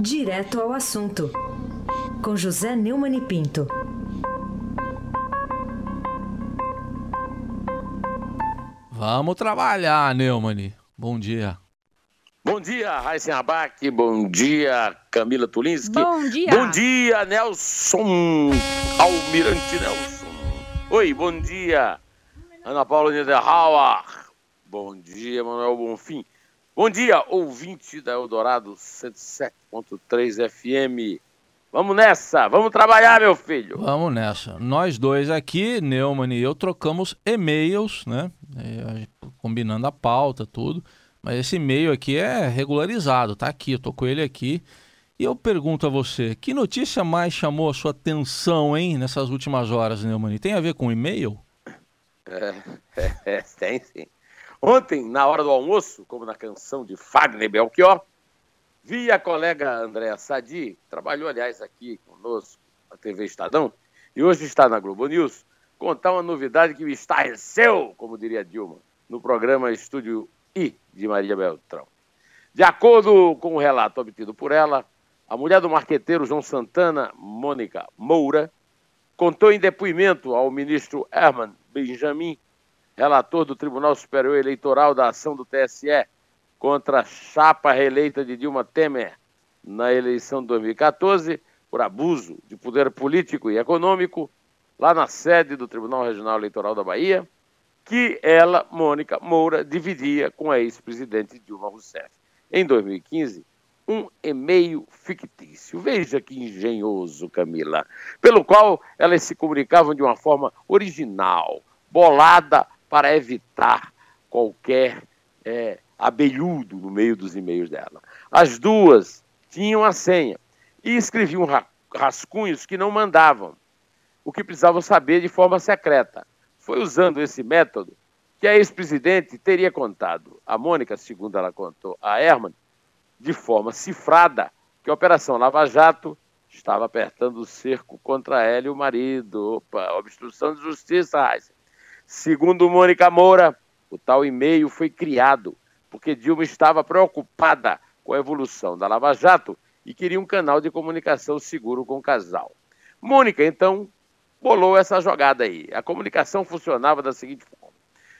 Direto ao assunto, com José Neumann e Pinto. Vamos trabalhar, Neumann. Bom dia. Bom dia, Raíssa Abac. Bom dia, Camila Tulinski. Bom dia. Bom dia, Nelson Almirante Nelson. Oi, bom dia, Ana Paula Niederhauer. Bom dia, Manuel Bonfim. Bom dia, ouvinte da Eldorado 107.3 FM. Vamos nessa, vamos trabalhar, meu filho. Vamos nessa. Nós dois aqui, Neumann e eu, trocamos e-mails, né? Combinando a pauta, tudo. Mas esse e-mail aqui é regularizado, tá aqui, eu tô com ele aqui. E eu pergunto a você, que notícia mais chamou a sua atenção, hein, nessas últimas horas, Neumann? Tem a ver com e-mail? É, é, é, tem sim. Ontem, na hora do almoço, como na canção de Fagner Belchior, vi a colega Andréa Sadi, que trabalhou, aliás, aqui conosco na TV Estadão, e hoje está na Globo News, contar uma novidade que me estarreceu, como diria Dilma, no programa Estúdio I de Maria Beltrão. De acordo com o relato obtido por ela, a mulher do marqueteiro João Santana, Mônica Moura, contou em depoimento ao ministro Herman Benjamin relator do Tribunal Superior Eleitoral da ação do TSE contra a chapa reeleita de Dilma Temer na eleição de 2014 por abuso de poder político e econômico, lá na sede do Tribunal Regional Eleitoral da Bahia, que ela, Mônica Moura, dividia com a ex-presidente Dilma Rousseff. Em 2015, um e-mail fictício. Veja que engenhoso, Camila. Pelo qual elas se comunicavam de uma forma original, bolada para evitar qualquer é, abelhudo no meio dos e-mails dela. As duas tinham a senha e escreviam rascunhos que não mandavam, o que precisavam saber de forma secreta. Foi usando esse método que a ex-presidente teria contado a Mônica, segundo ela contou a Herman, de forma cifrada, que a Operação Lava Jato estava apertando o cerco contra ela e o marido. Opa, obstrução de justiça, Heisen. Segundo Mônica Moura, o tal e-mail foi criado porque Dilma estava preocupada com a evolução da Lava Jato e queria um canal de comunicação seguro com o casal. Mônica, então, bolou essa jogada aí. A comunicação funcionava da seguinte forma: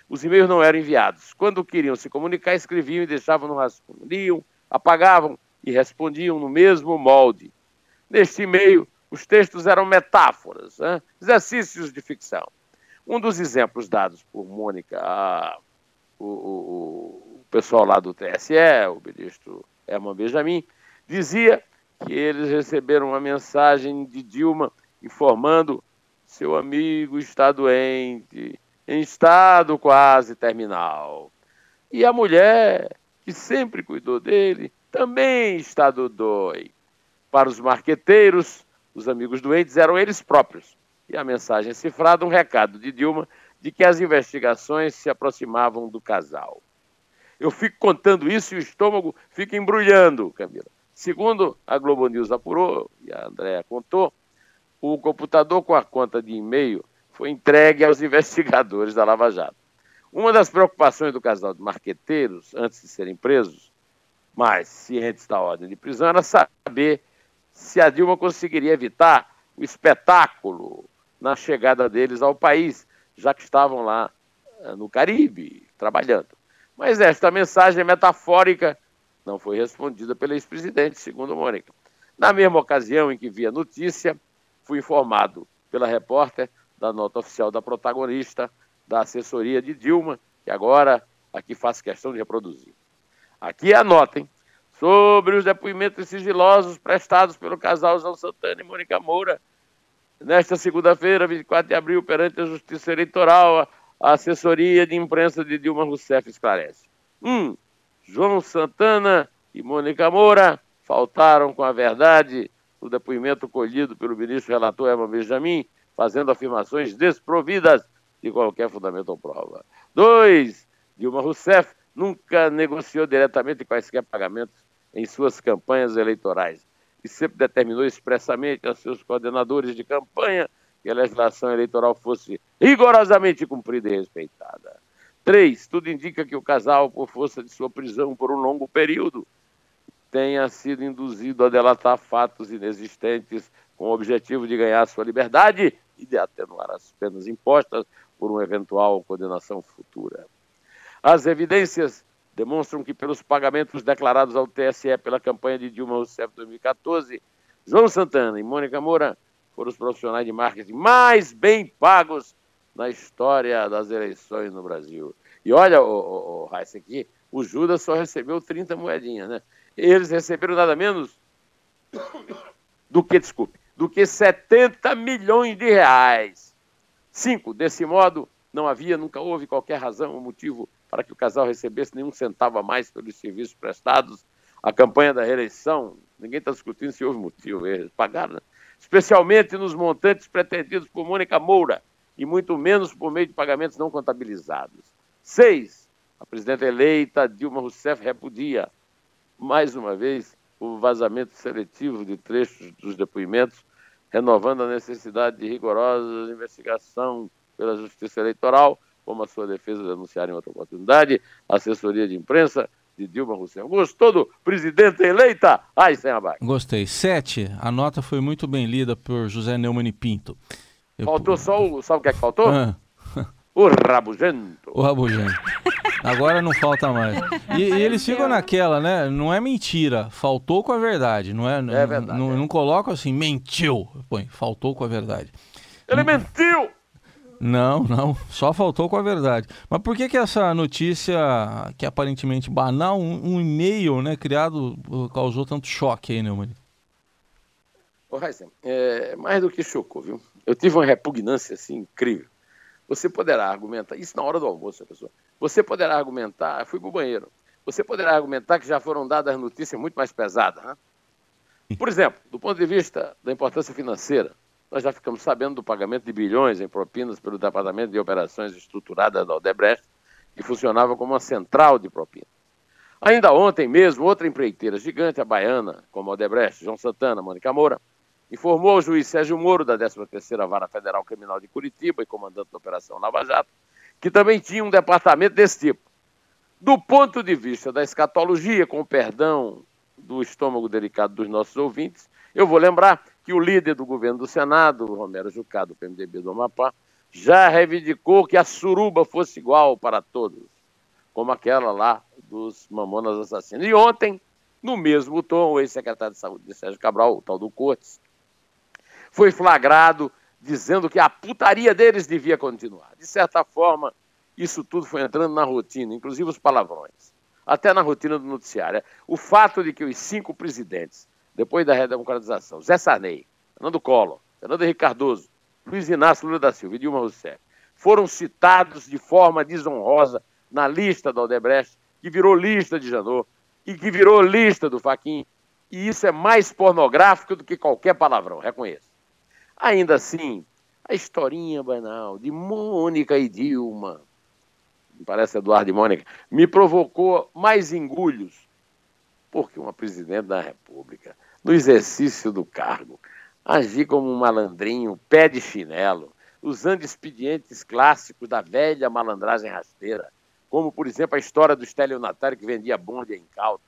os e-mails não eram enviados. Quando queriam se comunicar, escreviam e deixavam no rascunho. Liam, apagavam e respondiam no mesmo molde. Neste e-mail, os textos eram metáforas, né? exercícios de ficção. Um dos exemplos dados por Mônica, a, o, o, o, pessoal lá do TSE, o ministro Herman Benjamin, dizia que eles receberam uma mensagem de Dilma informando seu amigo está doente, em estado quase terminal. E a mulher, que sempre cuidou dele, também está do dói. Para os marqueteiros, os amigos doentes eram eles próprios e a mensagem cifrada, um recado de Dilma de que as investigações se aproximavam do casal. Eu fico contando isso e o estômago fica embrulhando, Camila. Segundo a Globo News apurou, e a Andréa contou, o computador com a conta de e-mail foi entregue aos investigadores da Lava Jato. Uma das preocupações do casal de marqueteiros, antes de serem presos, mas cientes da ordem de prisão, era saber se a Dilma conseguiria evitar o espetáculo na chegada deles ao país, já que estavam lá eh, no Caribe, trabalhando. Mas esta mensagem metafórica não foi respondida pelo ex-presidente, segundo Mônica. Na mesma ocasião em que vi a notícia, fui informado pela repórter da nota oficial da protagonista da assessoria de Dilma, que agora aqui faço questão de reproduzir. Aqui anotem sobre os depoimentos sigilosos prestados pelo casal João Santana e Mônica Moura nesta segunda-feira, 24 de abril, perante a Justiça Eleitoral, a assessoria de imprensa de Dilma Rousseff esclarece. 1. Um, João Santana e Mônica Moura faltaram com a verdade no depoimento colhido pelo ministro relator Emma Benjamin, fazendo afirmações desprovidas de qualquer fundamento ou prova. 2. Dilma Rousseff nunca negociou diretamente quaisquer pagamentos em suas campanhas eleitorais e sempre determinou expressamente a seus coordenadores de campanha que a legislação eleitoral fosse rigorosamente cumprida e respeitada. Três, tudo indica que o casal, por força de sua prisão por um longo período, tenha sido induzido a delatar fatos inexistentes com o objetivo de ganhar sua liberdade e de atenuar as penas impostas por uma eventual condenação futura. As evidências demonstram que, pelos pagamentos declarados ao TSE pela campanha de Dilma Rousseff 2014, João Santana e Mônica Moura foram os profissionais de marketing mais bem pagos na história das eleições no Brasil. E olha, o, o, aqui, o Judas só recebeu 30 moedinhas, né? Eles receberam nada menos do que, desculpe, do que 70 milhões de reais. Cinco, desse modo, não havia, nunca houve qualquer razão ou motivo para que o casal recebesse nenhum centavo a mais pelos serviços prestados. A campanha da reeleição, ninguém está discutindo se houve motivo, eles pagaram, né? especialmente nos montantes pretendidos por Mônica Moura, e muito menos por meio de pagamentos não contabilizados. Seis, a presidenta eleita Dilma Rousseff repudia, mais uma vez, o vazamento seletivo de trechos dos depoimentos, renovando a necessidade de rigorosa investigação pela Justiça Eleitoral, como a sua defesa denunciar em outra oportunidade, assessoria de imprensa de Dilma Rousseff. Gostou do presidente eleita? Ai, sem abaixo. Gostei. Sete, a nota foi muito bem lida por José Neumann e Pinto. Eu... Faltou só o. Sabe o que é que faltou? Ah. O rabugento. O rabugento. Agora não falta mais. E, e, eles ficam naquela, né? Não é mentira. Faltou com a verdade. Não é, é verdade. Não, é. não colocam assim, mentiu. Põe, faltou com a verdade. Ele mentiu! Não, não, só faltou com a verdade. Mas por que que essa notícia, que é aparentemente banal, um, um e-mail, né, criado, causou tanto choque aí, né, Mani? Ô, Heisen, é, mais do que chocou, viu? Eu tive uma repugnância, assim, incrível. Você poderá argumentar, isso na hora do almoço, pessoa. Você poderá argumentar, fui pro banheiro, você poderá argumentar que já foram dadas notícias muito mais pesadas, né? Por exemplo, do ponto de vista da importância financeira, nós já ficamos sabendo do pagamento de bilhões em propinas pelo Departamento de Operações Estruturadas da Odebrecht, que funcionava como uma central de propinas. Ainda ontem mesmo, outra empreiteira gigante, a baiana, como a Odebrecht, João Santana, Mônica Moura, informou ao juiz Sérgio Moro, da 13ª Vara Federal Criminal de Curitiba e comandante da Operação Lava Jato, que também tinha um departamento desse tipo. Do ponto de vista da escatologia, com o perdão do estômago delicado dos nossos ouvintes, eu vou lembrar que o líder do governo do Senado, Romero Jucá, do PMDB do Amapá, já reivindicou que a suruba fosse igual para todos, como aquela lá dos mamonas assassinos. E ontem, no mesmo tom, o ex-secretário de Saúde de Sérgio Cabral, o tal do Cortes, foi flagrado dizendo que a putaria deles devia continuar. De certa forma, isso tudo foi entrando na rotina, inclusive os palavrões, até na rotina do noticiário. O fato de que os cinco presidentes depois da redemocratização, Zé Sarney, Fernando Collor, Fernando Henrique Cardoso, Luiz Inácio Lula da Silva e Dilma Rousseff, foram citados de forma desonrosa na lista da Odebrecht, que virou lista de Janot e que virou lista do Faquin. E isso é mais pornográfico do que qualquer palavrão, reconheço. Ainda assim, a historinha banal de Mônica e Dilma, parece Eduardo e Mônica, me provocou mais engulhos, porque uma presidente da República no exercício do cargo, agir como um malandrinho, pé de chinelo, usando expedientes clássicos da velha malandragem rasteira, como, por exemplo, a história do estelionatário que vendia bonde em incauto.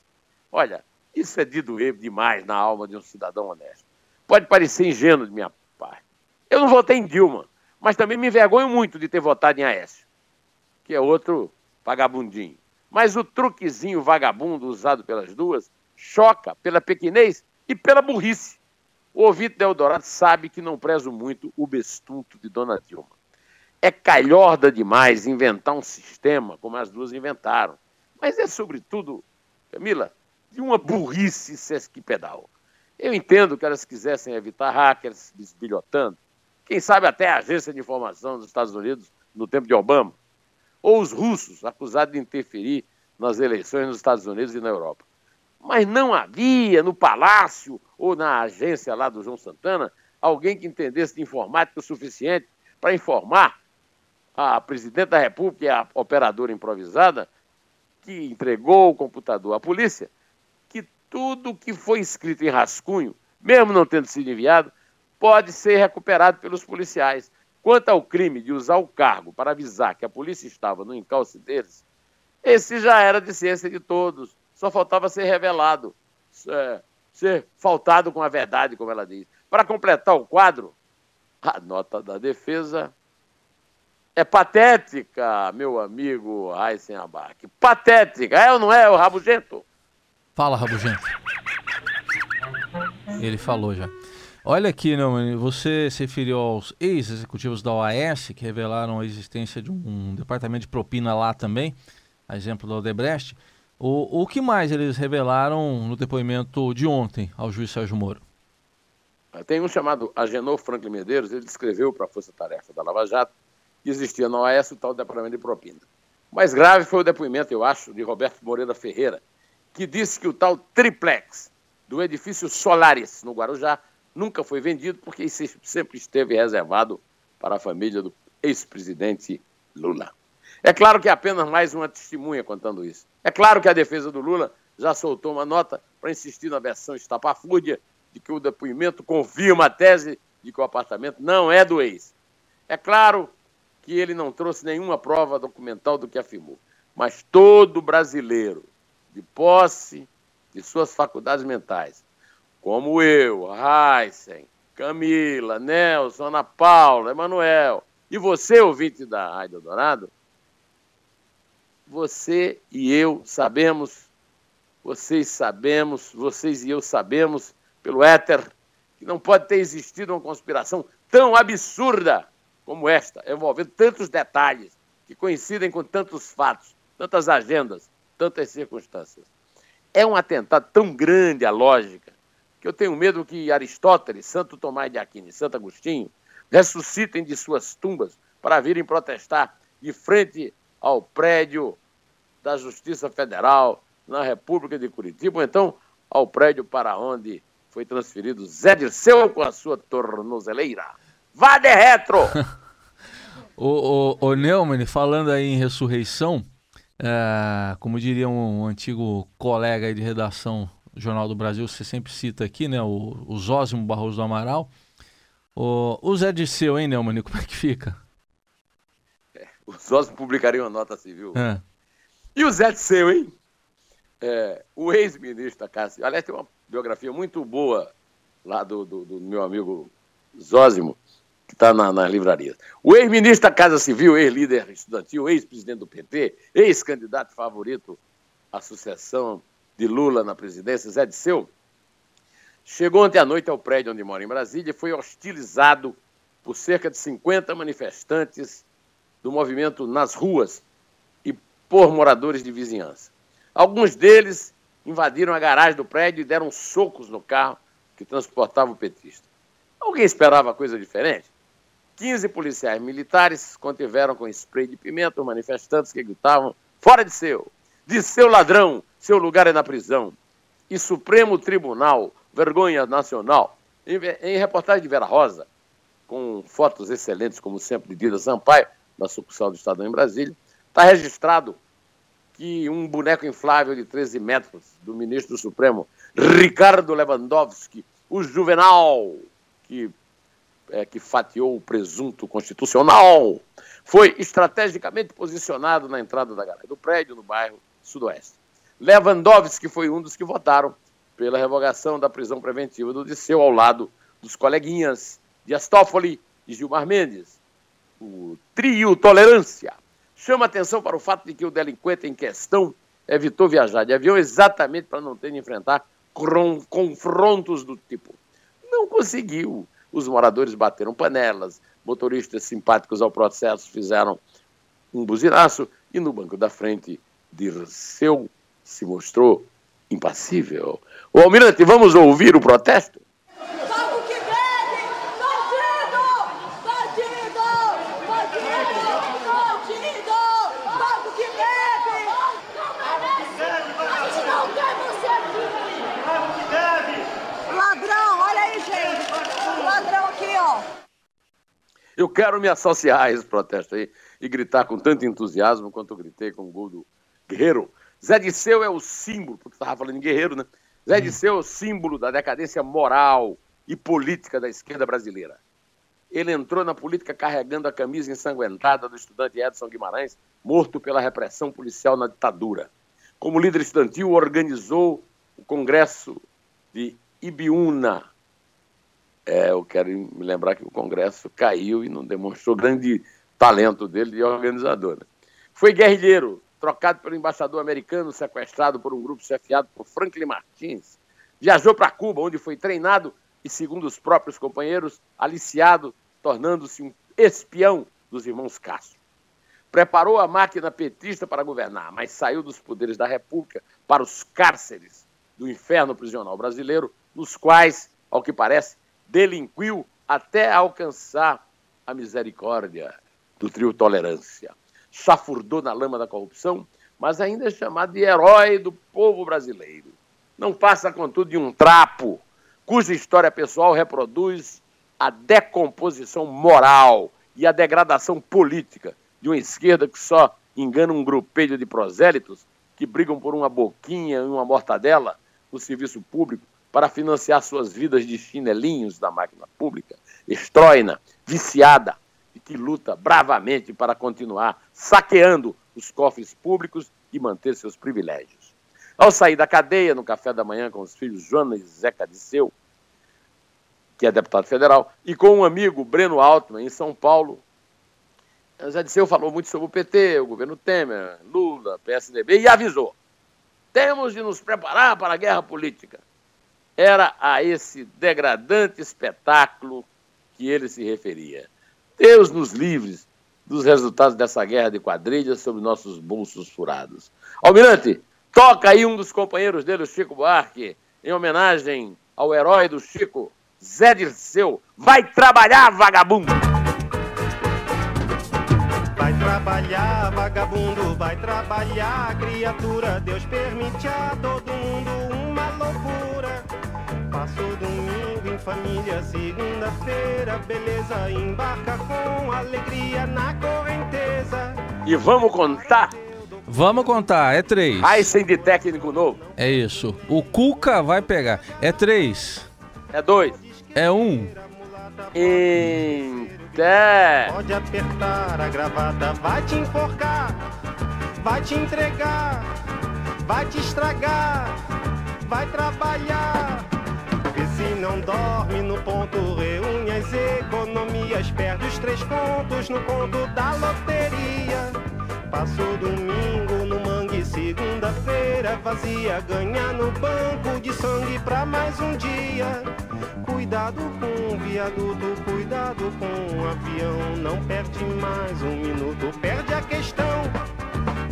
Olha, isso é de doer demais na alma de um cidadão honesto. Pode parecer ingênuo de minha parte. Eu não votei em Dilma, mas também me envergonho muito de ter votado em Aécio, que é outro vagabundinho. Mas o truquezinho vagabundo usado pelas duas choca pela pequenez e pela burrice. O ouvinte de Eldorado sabe que não prezo muito o bestunto de Dona Dilma. É calhorda demais inventar um sistema como as duas inventaram. Mas é, sobretudo, Camila, de uma burrice sesquipedal. Eu entendo que elas quisessem evitar hackers desbilhotando, quem sabe até a agência de informação dos Estados Unidos no tempo de Obama, ou os russos acusados de interferir nas eleições nos Estados Unidos e na Europa. Mas não havia no palácio ou na agência lá do João Santana alguém que entendesse de informática o suficiente para informar a presidente da República e a operadora improvisada que entregou o computador à polícia que tudo que foi escrito em rascunho, mesmo não tendo sido enviado, pode ser recuperado pelos policiais. Quanto ao crime de usar o cargo para avisar que a polícia estava no encalce deles, esse já era de ciência de todos só faltava ser revelado. é, ser faltado com a verdade, como ela diz. Para completar o quadro, a nota da defesa é patética, meu amigo Aysen Abac. Patética, é ou não é, o Rabugento? Fala, Rabugento. Ele falou já. Olha aqui, não, você se referiu aos ex-executivos da OAS que revelaram a existência de um departamento de propina lá também, a exemplo do Odebrecht. O, o que mais eles revelaram no depoimento de ontem ao juiz Sérgio Moro? Tem um chamado Agenor Franklin Medeiros, ele descreveu para a Força Tarefa da Lava Jato que existia na OAS o tal departamento de propina. O mais grave foi o depoimento, eu acho, de Roberto Moreira Ferreira, que disse que o tal triplex do edifício Solaris, no Guarujá, nunca foi vendido porque sempre esteve reservado para a família do ex-presidente Lula. É claro que é apenas mais uma testemunha contando isso. É claro que a defesa do Lula já soltou uma nota para insistir na versão estapafúrdia de que o depoimento confirma a tese de que o apartamento não é do ex. É claro que ele não trouxe nenhuma prova documental do que afirmou, mas todo brasileiro, de posse de suas faculdades mentais, como eu, Heisen, Camila, Nelson, Ana Paula, Emanuel, e você, ouvinte da Rádio Dourado, você e eu sabemos, vocês sabemos, vocês e eu sabemos, pelo éter, que não pode ter existido uma conspiração tão absurda como esta, envolvendo tantos detalhes, que coincidem com tantos fatos, tantas agendas, tantas circunstâncias. É um atentado tão grande à lógica que eu tenho medo que Aristóteles, Santo Tomás de Aquino e Santo Agostinho ressuscitem de suas tumbas para virem protestar de frente ao prédio da Justiça Federal na República de Curitiba, ou então ao prédio para onde foi transferido Zé Dirceu com a sua tornozeleira. Vá de retro! o, o, o Neumann, falando aí em ressurreição, é, como diria um, um antigo colega de redação Jornal do Brasil, você sempre cita aqui, né? O, o Zósimo Barroso do Amaral. O, o Zé Dirceu, hein, Neumann? Como é que fica? É, o Zósimo publicaria uma nota civil. É. E o Zé Dirceu, hein? É, o ex-ministro da Casa Aliás, tem uma biografia muito boa lá do, do, do meu amigo Zósimo, que está na, nas livrarias. O ex-ministro da Casa Civil, ex-líder estudantil, ex-presidente do PT, ex-candidato favorito à sucessão de Lula na presidência, Zé Disseu, chegou ontem à noite ao prédio onde mora em Brasília e foi hostilizado por cerca de 50 manifestantes do movimento nas ruas e por moradores de vizinhança. Alguns deles invadiram a garagem do prédio e deram socos no carro que transportava o petista. Alguém esperava coisa diferente? 15 policiais militares contiveram com spray de pimenta os manifestantes que gritavam: fora de seu, de seu ladrão, seu lugar é na prisão. E Supremo Tribunal, vergonha nacional. Em, em reportagem de Vera Rosa, com fotos excelentes, como sempre, de Dida Sampaio, da sucursal do Estadão em Brasília, está registrado que um boneco inflável de 13 metros do ministro do Supremo, Ricardo Lewandowski, o juvenal que, é, que fatiou o presunto constitucional, foi estrategicamente posicionado na entrada da do prédio, no bairro Sudoeste. Lewandowski foi um dos que votaram pela revogação da prisão preventiva do Disseu, ao lado dos coleguinhas de Astófoli e Gilmar Mendes. O trio Tolerância chama atenção para o fato de que o delinquente em questão evitou viajar de avião exatamente para não ter de enfrentar confrontos do tipo. Não conseguiu. Os moradores bateram panelas, motoristas simpáticos ao processo fizeram um buzinaço e no banco da frente Dirceu se mostrou impassível. O Almirante, vamos ouvir o protesto? Pago que bebe! Bandido! Bandido! Bandido! Bandido! Pago que bebe! A gente não quer você aqui! Pago que bebe! Ladrão, olha aí, gente! Ladrão aqui, ó! Eu quero me associar a esse protesto aí e gritar com tanto entusiasmo quanto eu gritei com o gol do Guerreiro Zé Disseu é o símbolo, porque estava falando em guerreiro, né? Zé hum. Disseu é o símbolo da decadência moral e política da esquerda brasileira. Ele entrou na política carregando a camisa ensanguentada do estudante Edson Guimarães, morto pela repressão policial na ditadura. Como líder estudantil, organizou o Congresso de Ibiúna. É, eu quero me lembrar que o Congresso caiu e não demonstrou grande talento dele de organizador. Né? Foi guerrilheiro, trocado pelo embaixador americano, sequestrado por um grupo chefiado por Franklin Martins. Viajou para Cuba, onde foi treinado e, segundo os próprios companheiros, aliciado, tornando-se um espião dos irmãos Castro. Preparou a máquina petista para governar, mas saiu dos poderes da República para os cárceres do inferno prisional brasileiro, nos quais, ao que parece, delinquiu até alcançar a misericórdia do trio Tolerância. Chafurdou na lama da corrupção, mas ainda é chamado de herói do povo brasileiro. Não passa, contudo, de um trapo, cuja história pessoal reproduz a decomposição moral e a degradação política de uma esquerda que só engana um grupelho de prosélitos que brigam por uma boquinha e uma mortadela no serviço público para financiar suas vidas de chinelinhos da máquina pública, estróina, viciada, que luta bravamente para continuar saqueando os cofres públicos e manter seus privilégios. Ao sair da cadeia, no café da manhã com os filhos Joana e Zeca Disseu, que é deputado federal, e com um amigo, Breno Altman, em São Paulo, Zé Disseu falou muito sobre o PT, o governo Temer, Lula, PSDB, e avisou: temos de nos preparar para a guerra política. Era a esse degradante espetáculo que ele se referia. Deus nos livres dos resultados dessa guerra de quadrilhas sobre nossos bolsos furados. Almirante, toca aí um dos companheiros dele, o Chico Buarque, em homenagem ao herói do Chico, Zé Dirceu. Vai trabalhar, vagabundo! Vai trabalhar, vagabundo, vai trabalhar, criatura. Deus permite a todo mundo uma loucura. Passo domingo em família, segunda-feira, beleza. Embarca com alegria na correnteza. E vamos contar? Vamos contar, é três. Aysen de técnico novo. É isso. O Cuca vai pegar. É três. É dois. É um. Em é. Pode apertar a gravata, vai te enforcar, vai te entregar, vai te estragar, vai trabalhar. Vê se não dorme no ponto, três pontos no conto da loteria. Passou domingo no mangue, segunda-feira vazia, ganha no banco de sangue pra mais um dia. Cuidado com o viaduto, cuidado com o avião. Não perde mais um minuto, perde a questão.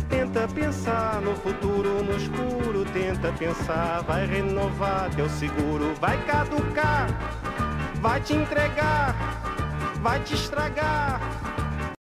Tenta pensar no futuro, no escuro. Tenta pensar, vai renovar teu seguro. Vai caducar, vai te entregar, vai te estragar